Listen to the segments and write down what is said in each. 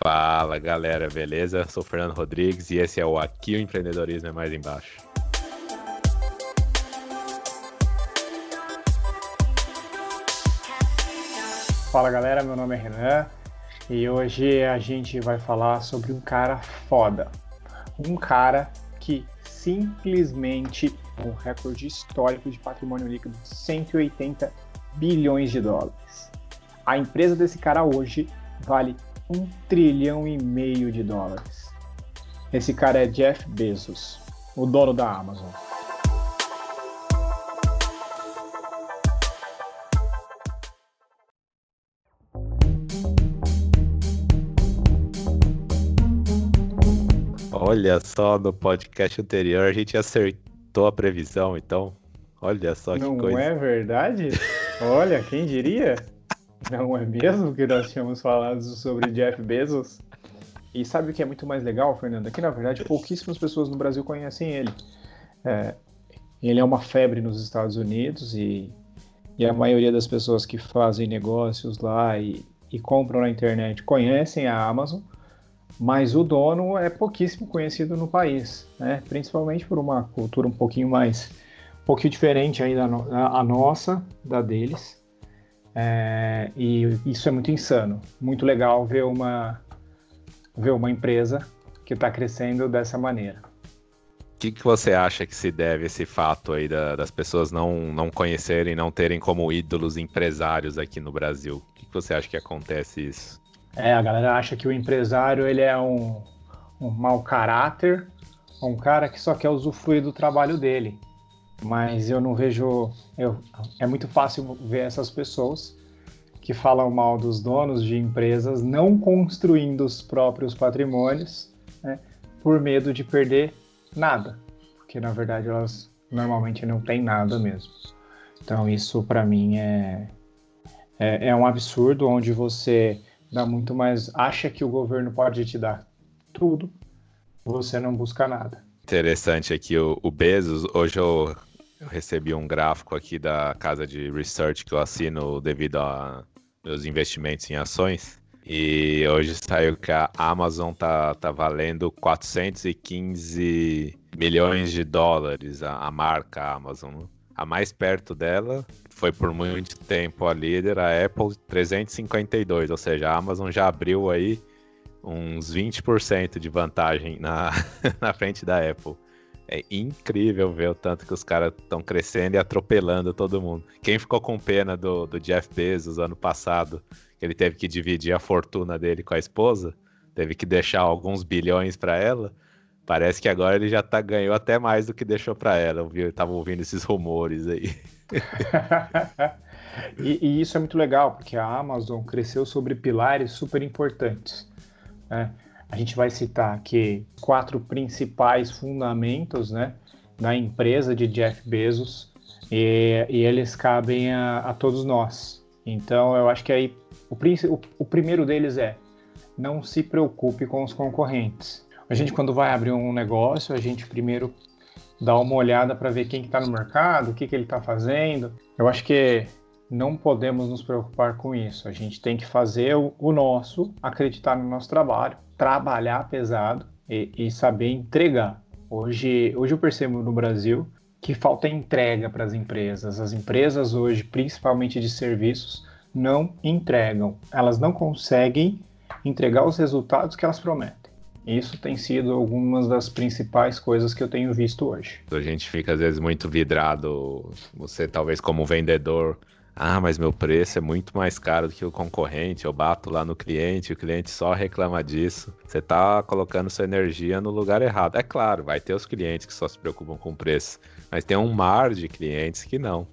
Fala galera, beleza? Sou Fernando Rodrigues e esse é o Aqui o Empreendedorismo é Mais Embaixo. Fala galera, meu nome é Renan e hoje a gente vai falar sobre um cara foda. Um cara que simplesmente um recorde histórico de patrimônio líquido de 180 bilhões de dólares. A empresa desse cara hoje vale um trilhão e meio de dólares. Esse cara é Jeff Bezos, o dono da Amazon. Olha só, no podcast anterior a gente acertou a previsão, então. Olha só que Não coisa. é verdade? Olha, quem diria? Não é mesmo que nós tínhamos falado sobre Jeff Bezos? E sabe o que é muito mais legal, Fernando? É que, na verdade, pouquíssimas pessoas no Brasil conhecem ele. É, ele é uma febre nos Estados Unidos e, e a maioria das pessoas que fazem negócios lá e, e compram na internet conhecem a Amazon, mas o dono é pouquíssimo conhecido no país, né? principalmente por uma cultura um pouquinho mais, um pouquinho diferente aí da nossa, da deles. É, e isso é muito insano, muito legal ver uma, ver uma empresa que está crescendo dessa maneira. O que, que você acha que se deve esse fato aí da- das pessoas não, não conhecerem, não terem como ídolos empresários aqui no Brasil? O que, que você acha que acontece isso? É, a galera acha que o empresário ele é um, um mau caráter, um cara que só quer usufruir do trabalho dele. Mas eu não vejo. Eu, é muito fácil ver essas pessoas que falam mal dos donos de empresas não construindo os próprios patrimônios né, por medo de perder nada. Porque na verdade elas normalmente não têm nada mesmo. Então isso para mim é, é, é um absurdo onde você dá muito mais. acha que o governo pode te dar tudo, você não busca nada. Interessante aqui o, o Bezos. Hoje eu, eu recebi um gráfico aqui da casa de research que eu assino devido a meus investimentos em ações. E hoje saiu que a Amazon tá, tá valendo 415 milhões de dólares, a, a marca Amazon. né? A mais perto dela foi por muito tempo a líder, a Apple 352, ou seja, a Amazon já abriu aí uns 20% de vantagem na, na frente da Apple. É incrível ver o tanto que os caras estão crescendo e atropelando todo mundo. Quem ficou com pena do, do Jeff Bezos ano passado, que ele teve que dividir a fortuna dele com a esposa, teve que deixar alguns bilhões para ela. Parece que agora ele já tá, ganhou até mais do que deixou para ela. Eu tava ouvindo esses rumores aí. e, e isso é muito legal, porque a Amazon cresceu sobre pilares super importantes. né? A gente vai citar aqui quatro principais fundamentos né, da empresa de Jeff Bezos e, e eles cabem a, a todos nós. Então, eu acho que aí o, o, o primeiro deles é não se preocupe com os concorrentes. A gente, quando vai abrir um negócio, a gente primeiro dá uma olhada para ver quem está no mercado, o que, que ele está fazendo. Eu acho que não podemos nos preocupar com isso. A gente tem que fazer o, nosso, acreditar no nosso trabalho, trabalhar pesado e, e saber entregar. Hoje, hoje eu percebo no Brasil que falta entrega para as empresas. As empresas hoje, principalmente de serviços, não entregam. Elas não conseguem entregar os resultados que elas prometem. Isso tem sido algumas das principais coisas que eu tenho visto hoje. A gente fica às vezes muito vidrado, você talvez como vendedor, ah, mas meu preço é muito mais caro do que o concorrente, eu bato lá no cliente, o cliente só reclama disso. Você tá colocando sua energia no lugar errado. É claro, vai ter os clientes que só se preocupam com preço, mas tem um mar de clientes que não.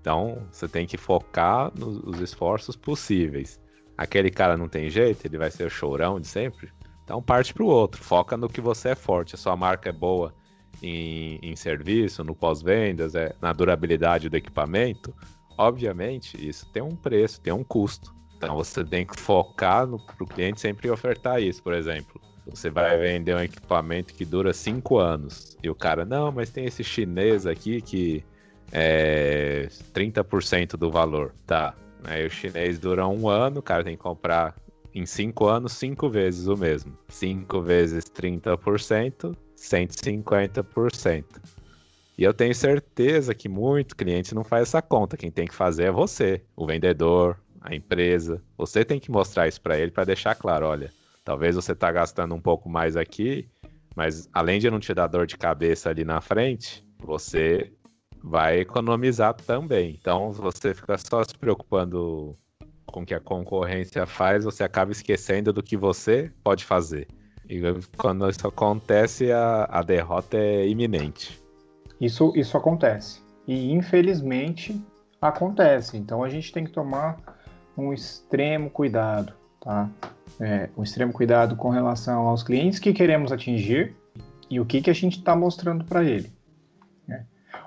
Então, você tem que focar nos esforços possíveis. Aquele cara não tem jeito, ele vai ser o chorão de sempre. Então parte para o outro, foca no que você é forte. A sua marca é boa em, em serviço, no pós-vendas, é, na durabilidade do equipamento. Obviamente, isso tem um preço, tem um custo. Então você tem que focar para o cliente sempre ofertar isso, por exemplo. Você vai vender um equipamento que dura cinco anos e o cara, não, mas tem esse chinês aqui que é 30% do valor. Tá. Aí o chinês dura um ano, o cara tem que comprar em 5 anos, 5 vezes o mesmo. 5 vezes 30%, 150%. E eu tenho certeza que muito cliente não faz essa conta. Quem tem que fazer é você, o vendedor, a empresa. Você tem que mostrar isso para ele para deixar claro, olha, talvez você está gastando um pouco mais aqui, mas além de não te dar dor de cabeça ali na frente, você vai economizar também. Então, você fica só se preocupando com o que a concorrência faz, você acaba esquecendo do que você pode fazer. E quando isso acontece, a, a derrota é iminente. Isso, isso acontece. E infelizmente acontece. Então a gente tem que tomar um extremo cuidado, tá? É, um extremo cuidado com relação aos clientes que queremos atingir e o que, que a gente está mostrando para ele. Né?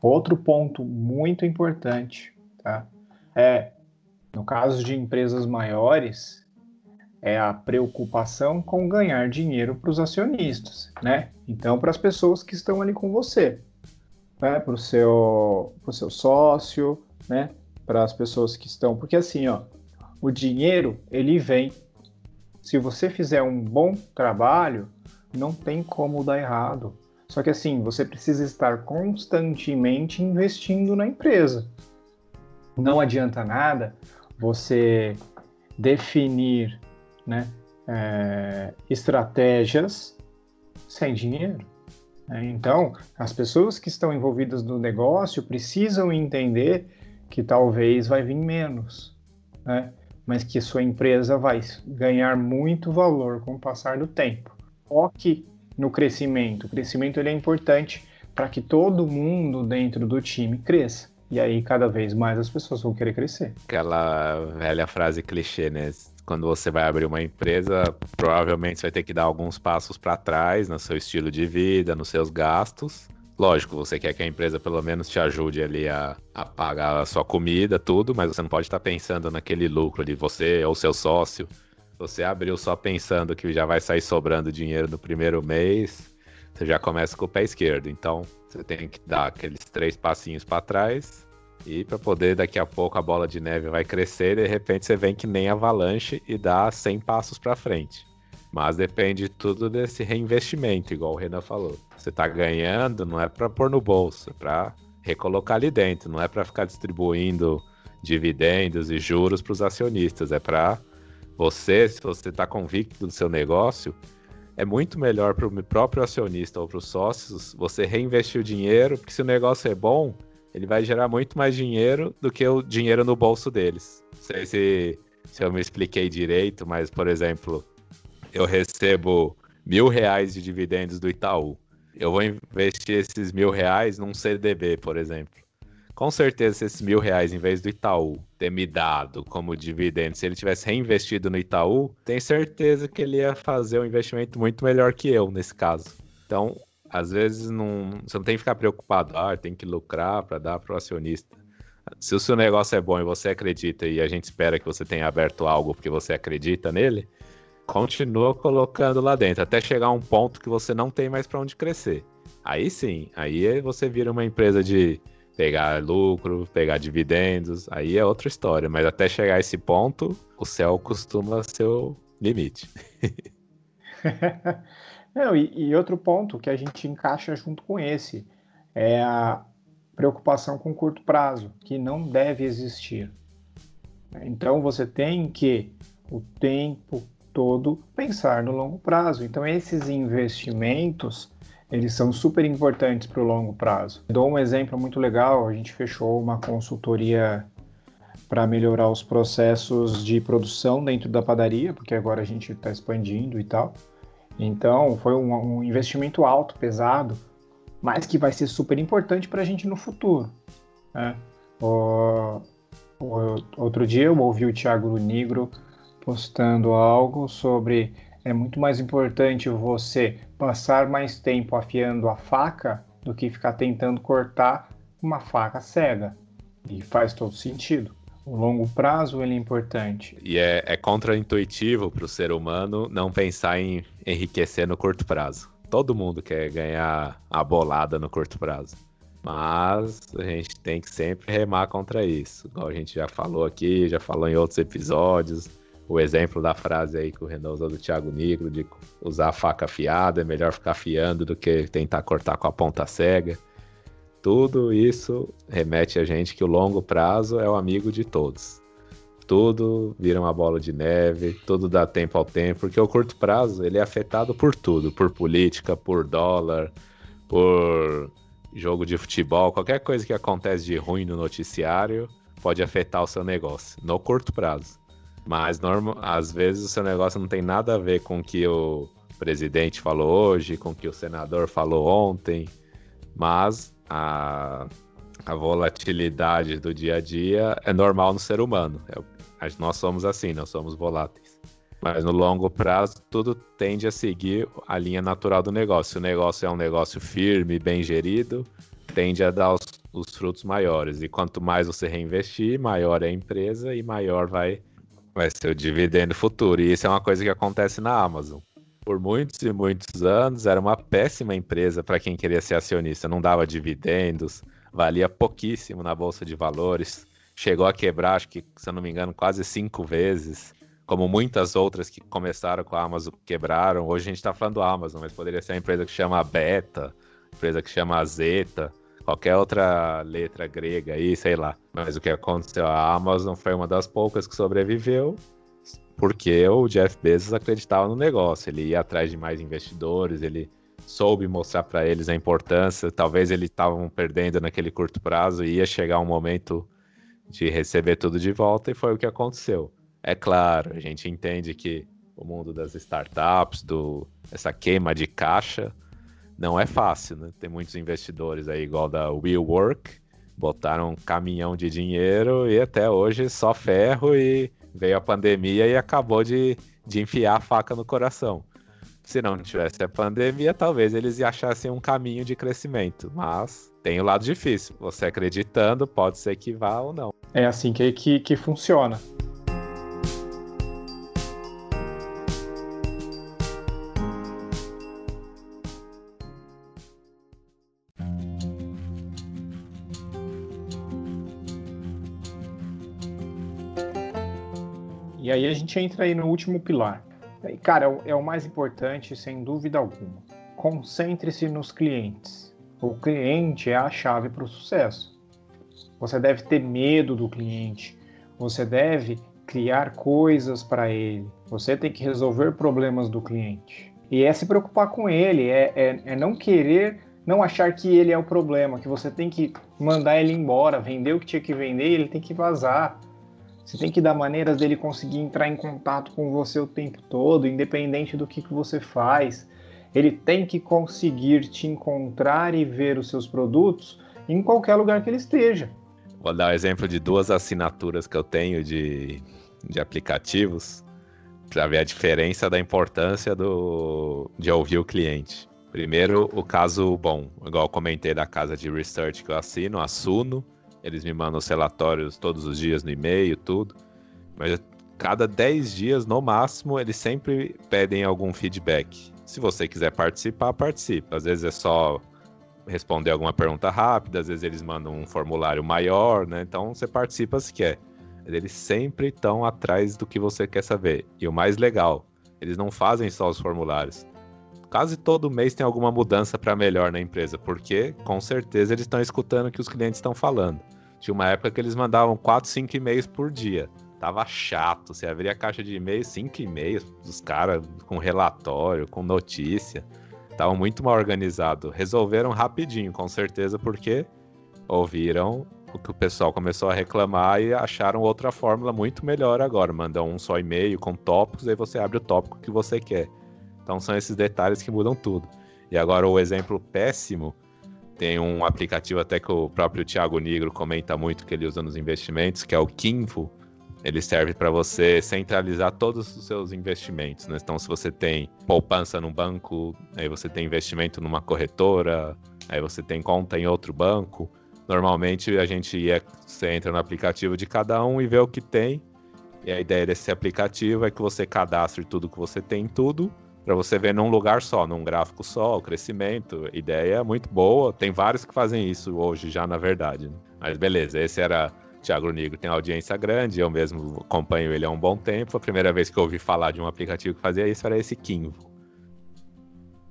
Outro ponto muito importante, tá? É, no caso de empresas maiores, é a preocupação com ganhar dinheiro para os acionistas, né? Então, para as pessoas que estão ali com você né, para o seu, seu sócio, né, para as pessoas que estão. Porque assim, ó, o dinheiro ele vem. Se você fizer um bom trabalho, não tem como dar errado. Só que assim, você precisa estar constantemente investindo na empresa. Não adianta nada você definir né, é, estratégias sem dinheiro. Né? Então, as pessoas que estão envolvidas no negócio precisam entender que talvez vai vir menos, né? mas que sua empresa vai ganhar muito valor com o passar do tempo. Foque no crescimento. O crescimento ele é importante para que todo mundo dentro do time cresça. E aí, cada vez mais as pessoas vão querer crescer. Aquela velha frase clichê, né? Quando você vai abrir uma empresa, provavelmente você vai ter que dar alguns passos para trás no seu estilo de vida, nos seus gastos. Lógico, você quer que a empresa pelo menos te ajude ali a, a pagar a sua comida, tudo, mas você não pode estar pensando naquele lucro de você ou seu sócio. Você abriu só pensando que já vai sair sobrando dinheiro no primeiro mês, você já começa com o pé esquerdo. Então, você tem que dar aqueles três passinhos para trás e para poder, daqui a pouco, a bola de neve vai crescer e de repente você vem que nem avalanche e dá 100 passos para frente. Mas depende tudo desse reinvestimento, igual o Renan falou. Você está ganhando, não é para pôr no bolso, é para recolocar ali dentro, não é para ficar distribuindo dividendos e juros para os acionistas, é para você, se você está convicto do seu negócio, é muito melhor para o próprio acionista ou para os sócios você reinvestir o dinheiro, porque se o negócio é bom, ele vai gerar muito mais dinheiro do que o dinheiro no bolso deles. Não sei se, se eu me expliquei direito, mas, por exemplo, eu recebo mil reais de dividendos do Itaú. Eu vou investir esses mil reais num CDB, por exemplo. Com certeza, se esses mil reais, em vez do Itaú ter me dado como dividendo, se ele tivesse reinvestido no Itaú, tenho certeza que ele ia fazer um investimento muito melhor que eu, nesse caso. Então, às vezes não, você não tem que ficar preocupado, ah, tem que lucrar para dar para o acionista. Se o seu negócio é bom e você acredita e a gente espera que você tenha aberto algo porque você acredita nele, continua colocando lá dentro até chegar um ponto que você não tem mais para onde crescer. Aí sim, aí você vira uma empresa de pegar lucro, pegar dividendos, aí é outra história, mas até chegar a esse ponto, o céu costuma ser o limite. Não, e, e outro ponto que a gente encaixa junto com esse é a preocupação com curto prazo, que não deve existir. Então você tem que o tempo todo pensar no longo prazo. Então esses investimentos eles são super importantes para o longo prazo. Dou um exemplo muito legal. A gente fechou uma consultoria para melhorar os processos de produção dentro da padaria, porque agora a gente está expandindo e tal. Então, foi um, um investimento alto, pesado, mas que vai ser super importante para a gente no futuro. Né? O, o, outro dia eu ouvi o Thiago Negro postando algo sobre é muito mais importante você passar mais tempo afiando a faca do que ficar tentando cortar uma faca cega. E faz todo sentido. O longo prazo ele é importante. E é, é contraintuitivo para o ser humano não pensar em enriquecer no curto prazo. Todo mundo quer ganhar a bolada no curto prazo. Mas a gente tem que sempre remar contra isso. Igual a gente já falou aqui, já falou em outros episódios. o exemplo da frase aí que o Renan usou do Thiago Negro, de usar a faca afiada, é melhor ficar afiando do que tentar cortar com a ponta cega. Tudo isso remete a gente que o longo prazo é o amigo de todos. Tudo vira uma bola de neve, tudo dá tempo ao tempo, porque o curto prazo ele é afetado por tudo, por política, por dólar, por jogo de futebol, qualquer coisa que acontece de ruim no noticiário pode afetar o seu negócio no curto prazo. Mas normal, às vezes o seu negócio não tem nada a ver com o que o presidente falou hoje, com o que o senador falou ontem, mas a, a volatilidade do dia a dia é normal no ser humano. É, nós somos assim, nós somos voláteis. Mas no longo prazo, tudo tende a seguir a linha natural do negócio. Se o negócio é um negócio firme, bem gerido, tende a dar os, os frutos maiores. E quanto mais você reinvestir, maior é a empresa e maior vai, vai ser o dividendo futuro. E isso é uma coisa que acontece na Amazon. Por muitos e muitos anos, era uma péssima empresa para quem queria ser acionista. Não dava dividendos, valia pouquíssimo na bolsa de valores. Chegou a quebrar, acho que, se eu não me engano, quase cinco vezes como muitas outras que começaram com a Amazon quebraram. Hoje a gente está falando Amazon, mas poderia ser uma empresa que chama Beta, empresa que chama Zeta, qualquer outra letra grega aí, sei lá. Mas o que aconteceu? A Amazon foi uma das poucas que sobreviveu porque o Jeff Bezos acreditava no negócio. Ele ia atrás de mais investidores, ele soube mostrar para eles a importância. Talvez eles estavam perdendo naquele curto prazo e ia chegar um momento de receber tudo de volta e foi o que aconteceu. É claro, a gente entende que o mundo das startups, do essa queima de caixa, não é fácil, né? Tem muitos investidores aí, igual da WeWork, botaram um caminhão de dinheiro e até hoje só ferro e veio a pandemia e acabou de, de enfiar a faca no coração. Se não tivesse a pandemia, talvez eles achassem um caminho de crescimento, mas tem o lado difícil. Você acreditando, pode ser que vá ou não. É assim que, que, que funciona. Gente entra aí no último pilar. E, cara, é, é o mais importante, sem dúvida alguma. Concentre-se nos clientes. O cliente é a chave para o sucesso. Você deve ter medo do cliente. Você deve criar coisas para ele. Você tem que resolver problemas do cliente. E é se preocupar com ele, é, é, é, não querer, não achar que ele é o problema, que você tem que mandar ele embora, vender o que tinha que vender, ele tem que vazar. Você tem que dar maneiras dele conseguir entrar em contato com você o tempo todo, independente do que, que você faz. Ele tem que conseguir te encontrar e ver os seus produtos em qualquer lugar que ele esteja. Vou dar o um exemplo de duas assinaturas que eu tenho de, de aplicativos para ver a diferença da importância do, de ouvir o cliente. Primeiro, o caso bom, igual eu comentei da casa de research que eu assino, a Suno, eles me mandam os relatórios todos os dias no e-mail, tudo. Mas cada 10 dias, no máximo, eles sempre pedem algum feedback. Se você quiser participar, participe. Às vezes é só responder alguma pergunta rápida, às vezes eles mandam um formulário maior, né? Então você participa se quer. Eles sempre estão atrás do que você quer saber. E o mais legal, eles não fazem só os formulários. Quase todo mês tem alguma mudança para melhor na empresa, porque com certeza eles estão escutando o que os clientes estão falando. Tinha uma época que eles mandavam 4, 5 e-mails por dia. Tava chato. Você abria a caixa de e-mails, 5 e-mails dos caras com relatório, com notícia. Tava muito mal organizado. Resolveram rapidinho, com certeza, porque ouviram o que o pessoal começou a reclamar e acharam outra fórmula muito melhor agora. Mandam um só e-mail com tópicos, aí você abre o tópico que você quer. Então são esses detalhes que mudam tudo. E agora o exemplo péssimo tem um aplicativo até que o próprio Thiago Negro comenta muito que ele usa nos investimentos, que é o Kinvo. Ele serve para você centralizar todos os seus investimentos. Né? Então, se você tem poupança num banco, aí você tem investimento numa corretora, aí você tem conta em outro banco. Normalmente a gente ia, você entra no aplicativo de cada um e vê o que tem. E a ideia desse aplicativo é que você cadastre tudo que você tem, tudo, para você ver num lugar só, num gráfico só, o crescimento. Ideia muito boa. Tem vários que fazem isso hoje já, na verdade. Mas beleza, esse era Thiago Negro tem audiência grande, eu mesmo acompanho ele há um bom tempo. A primeira vez que eu ouvi falar de um aplicativo que fazia isso era esse Kinvo.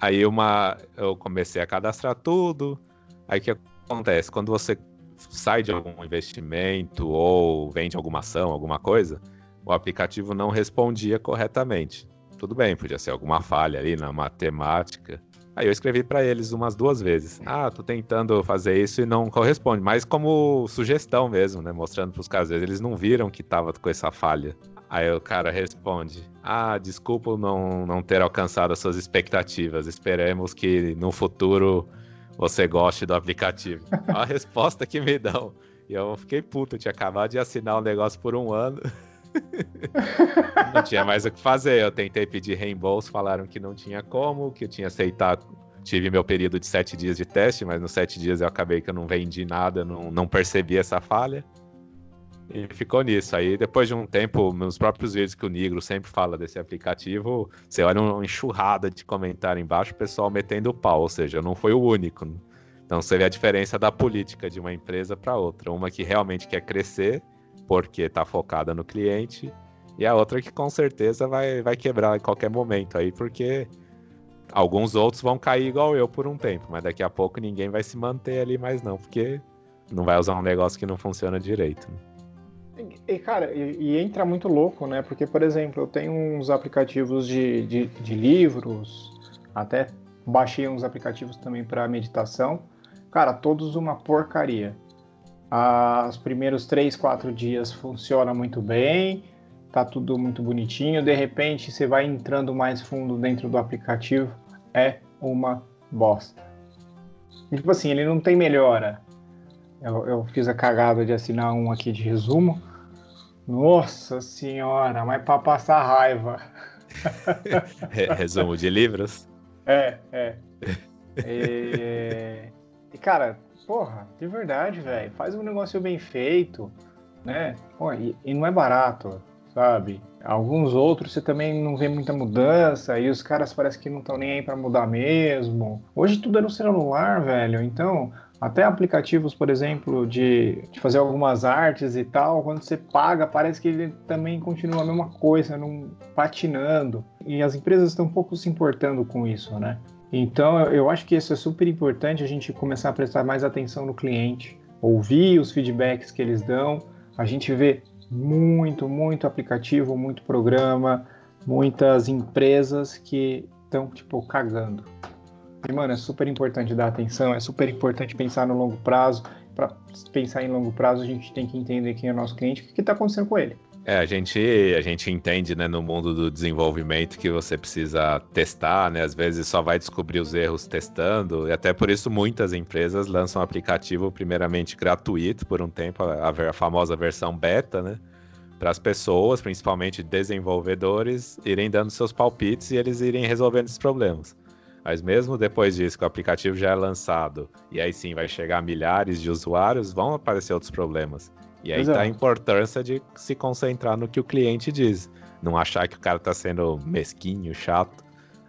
Aí uma, eu comecei a cadastrar tudo. Aí o que acontece? Quando você sai de algum investimento ou vende alguma ação, alguma coisa, o aplicativo não respondia corretamente. Tudo bem, podia ser alguma falha ali na matemática. Aí eu escrevi para eles umas duas vezes. Ah, tô tentando fazer isso e não corresponde, mas como sugestão mesmo, né, mostrando para os caras, eles não viram que tava com essa falha. Aí o cara responde: Ah, desculpa não, não ter alcançado as suas expectativas. Esperemos que no futuro você goste do aplicativo. a resposta que me dão. E eu fiquei puto, eu tinha acabado de assinar o um negócio por um ano. não tinha mais o que fazer. Eu tentei pedir reembolso, falaram que não tinha como, que eu tinha aceitado. Tive meu período de sete dias de teste, mas nos sete dias eu acabei que eu não vendi nada, não, não percebi essa falha. E ficou nisso. Aí, depois de um tempo, nos próprios vídeos que o Negro sempre fala desse aplicativo, você olha uma enxurrada de comentário embaixo, o pessoal metendo o pau, ou seja, não foi o único. Então, você vê a diferença da política de uma empresa para outra. Uma que realmente quer crescer, porque está focada no cliente, e a outra que com certeza vai, vai quebrar em qualquer momento aí, porque alguns outros vão cair igual eu por um tempo, mas daqui a pouco ninguém vai se manter ali mais não, porque não vai usar um negócio que não funciona direito. Né? E, cara, e, e, entra muito louco, né? Porque, por exemplo, eu tenho uns aplicativos de, de, de livros, até baixei uns aplicativos também para meditação. Cara, todos uma porcaria. Ah, os primeiros três, quatro dias funciona muito bem, tá tudo muito bonitinho. De repente, você vai entrando mais fundo dentro do aplicativo, é uma bosta. E, tipo assim, ele não tem melhora. Eu, eu fiz a cagada de assinar um aqui de resumo. Nossa senhora, mas para passar raiva. Resumo de livros? É, é. E cara, porra, de verdade, velho, faz um negócio bem feito, né? E, e, não é barato, sabe? Alguns outros você também não vê muita mudança e os caras parece que não estão nem aí para mudar mesmo. Hoje tudo é no celular, velho. Então, até aplicativos, por exemplo, de, de fazer algumas artes e tal, quando você paga, parece que ele também continua a mesma coisa, não patinando. E as empresas estão um pouco se importando com isso, né? Então, eu acho que isso é super importante a gente começar a prestar mais atenção no cliente, ouvir os feedbacks que eles dão. A gente vê muito, muito aplicativo, muito programa, muitas empresas que estão, tipo, cagando. E, mano, é super importante dar atenção, é super importante pensar no longo prazo. Para pensar em longo prazo, a gente tem que entender quem é nosso cliente, o que está acontecendo com ele. É, a gente, a gente entende, né, no mundo do desenvolvimento que você precisa testar, né? Às vezes só vai descobrir os erros testando, e até por isso muitas empresas lançam um aplicativo primeiramente gratuito por um tempo, a, a famosa versão beta, né? Para as pessoas, principalmente desenvolvedores, irem dando seus palpites e eles irem resolvendo esses problemas. Mas mesmo depois disso, que o aplicativo já é lançado, e aí sim vai chegar a milhares de usuários, vão aparecer outros problemas. E aí Exato. tá a importância de se concentrar no que o cliente diz. Não achar que o cara tá sendo mesquinho, chato.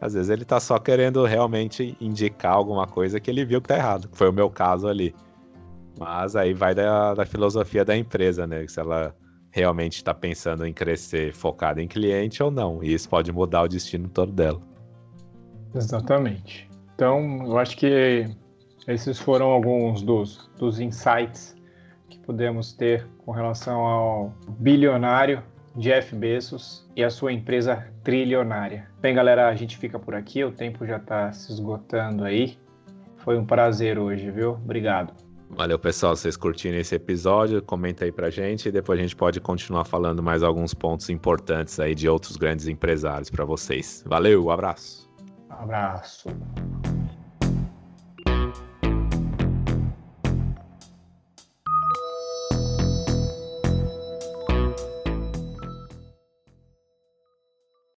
Às vezes ele tá só querendo realmente indicar alguma coisa que ele viu que tá errado, que foi o meu caso ali. Mas aí vai da, da filosofia da empresa, né? Se ela realmente está pensando em crescer focada em cliente ou não. E isso pode mudar o destino todo dela. Exatamente. Então, eu acho que esses foram alguns dos, dos insights que podemos ter com relação ao bilionário Jeff Bezos e a sua empresa trilionária. Bem, galera, a gente fica por aqui, o tempo já está se esgotando aí. Foi um prazer hoje, viu? Obrigado. Valeu, pessoal. Vocês curtiram esse episódio? Comenta aí pra gente e depois a gente pode continuar falando mais alguns pontos importantes aí de outros grandes empresários para vocês. Valeu, um abraço. Abraço.